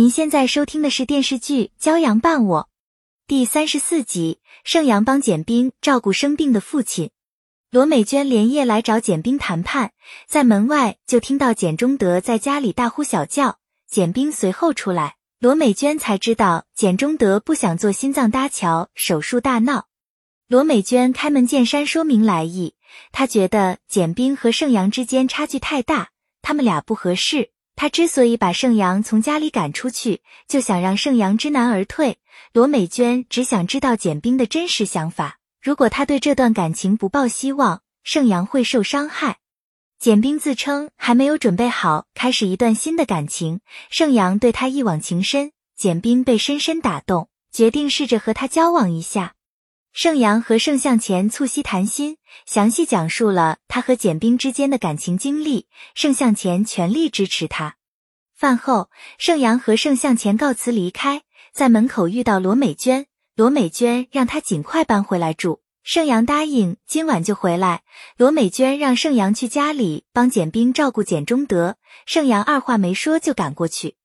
您现在收听的是电视剧《骄阳伴我》第三十四集。盛阳帮简冰照顾生病的父亲，罗美娟连夜来找简冰谈判，在门外就听到简中德在家里大呼小叫。简冰随后出来，罗美娟才知道简中德不想做心脏搭桥手术，大闹。罗美娟开门见山说明来意，她觉得简冰和盛阳之间差距太大，他们俩不合适。他之所以把盛阳从家里赶出去，就想让盛阳知难而退。罗美娟只想知道简冰的真实想法。如果他对这段感情不抱希望，盛阳会受伤害。简冰自称还没有准备好开始一段新的感情，盛阳对他一往情深，简冰被深深打动，决定试着和他交往一下。盛阳和盛向前促膝谈心，详细讲述了他和简冰之间的感情经历。盛向前全力支持他。饭后，盛阳和盛向前告辞离开，在门口遇到罗美娟。罗美娟让他尽快搬回来住，盛阳答应今晚就回来。罗美娟让盛阳去家里帮简冰照顾简中德，盛阳二话没说就赶过去。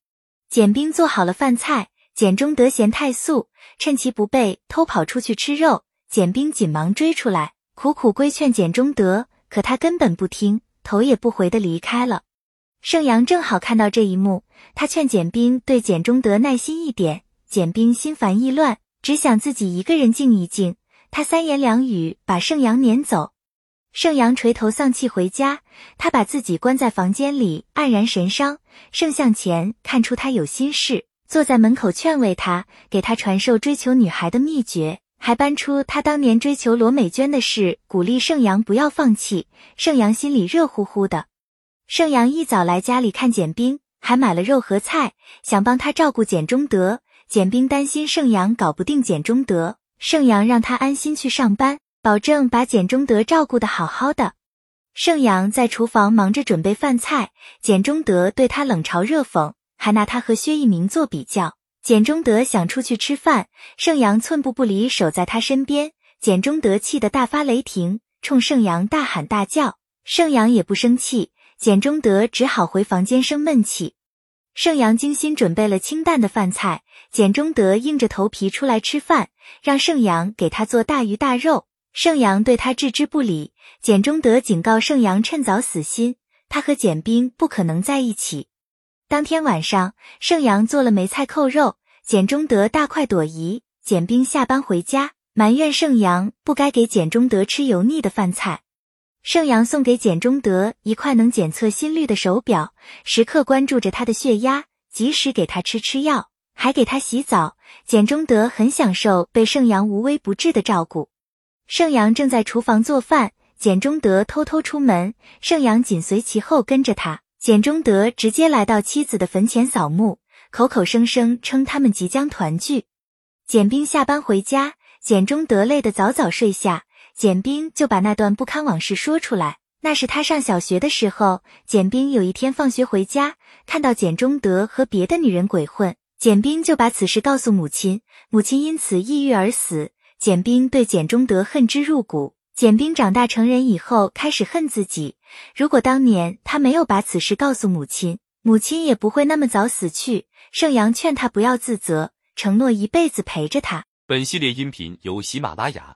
简冰做好了饭菜。简中德嫌太素，趁其不备偷跑出去吃肉。简冰紧忙追出来，苦苦规劝简中德，可他根本不听，头也不回的离开了。盛阳正好看到这一幕，他劝简冰对简中德耐心一点。简冰心烦意乱，只想自己一个人静一静。他三言两语把盛阳撵走。盛阳垂头丧气回家，他把自己关在房间里，黯然神伤。盛向前看出他有心事。坐在门口劝慰他，给他传授追求女孩的秘诀，还搬出他当年追求罗美娟的事，鼓励盛阳不要放弃。盛阳心里热乎乎的。盛阳一早来家里看简冰，还买了肉和菜，想帮他照顾简中德。简冰担心盛阳搞不定简中德，盛阳让他安心去上班，保证把简中德照顾的好好的。盛阳在厨房忙着准备饭菜，简中德对他冷嘲热讽。还拿他和薛一鸣做比较。简中德想出去吃饭，盛阳寸步不离守在他身边。简中德气得大发雷霆，冲盛阳大喊大叫。盛阳也不生气，简中德只好回房间生闷气。盛阳精心准备了清淡的饭菜，简中德硬着头皮出来吃饭，让盛阳给他做大鱼大肉。盛阳对他置之不理。简中德警告盛阳趁早死心，他和简冰不可能在一起。当天晚上，盛阳做了梅菜扣肉，简中德大快朵颐。简冰下班回家，埋怨盛阳不该给简中德吃油腻的饭菜。盛阳送给简中德一块能检测心率的手表，时刻关注着他的血压，及时给他吃吃药，还给他洗澡。简中德很享受被盛阳无微不至的照顾。盛阳正在厨房做饭，简中德偷偷出门，盛阳紧随其后跟着他。简中德直接来到妻子的坟前扫墓，口口声声称他们即将团聚。简冰下班回家，简中德累得早早睡下，简冰就把那段不堪往事说出来。那是他上小学的时候，简冰有一天放学回家，看到简中德和别的女人鬼混，简冰就把此事告诉母亲，母亲因此抑郁而死。简冰对简中德恨之入骨。简冰长大成人以后，开始恨自己。如果当年他没有把此事告诉母亲，母亲也不会那么早死去。盛阳劝他不要自责，承诺一辈子陪着他。本系列音频由喜马拉雅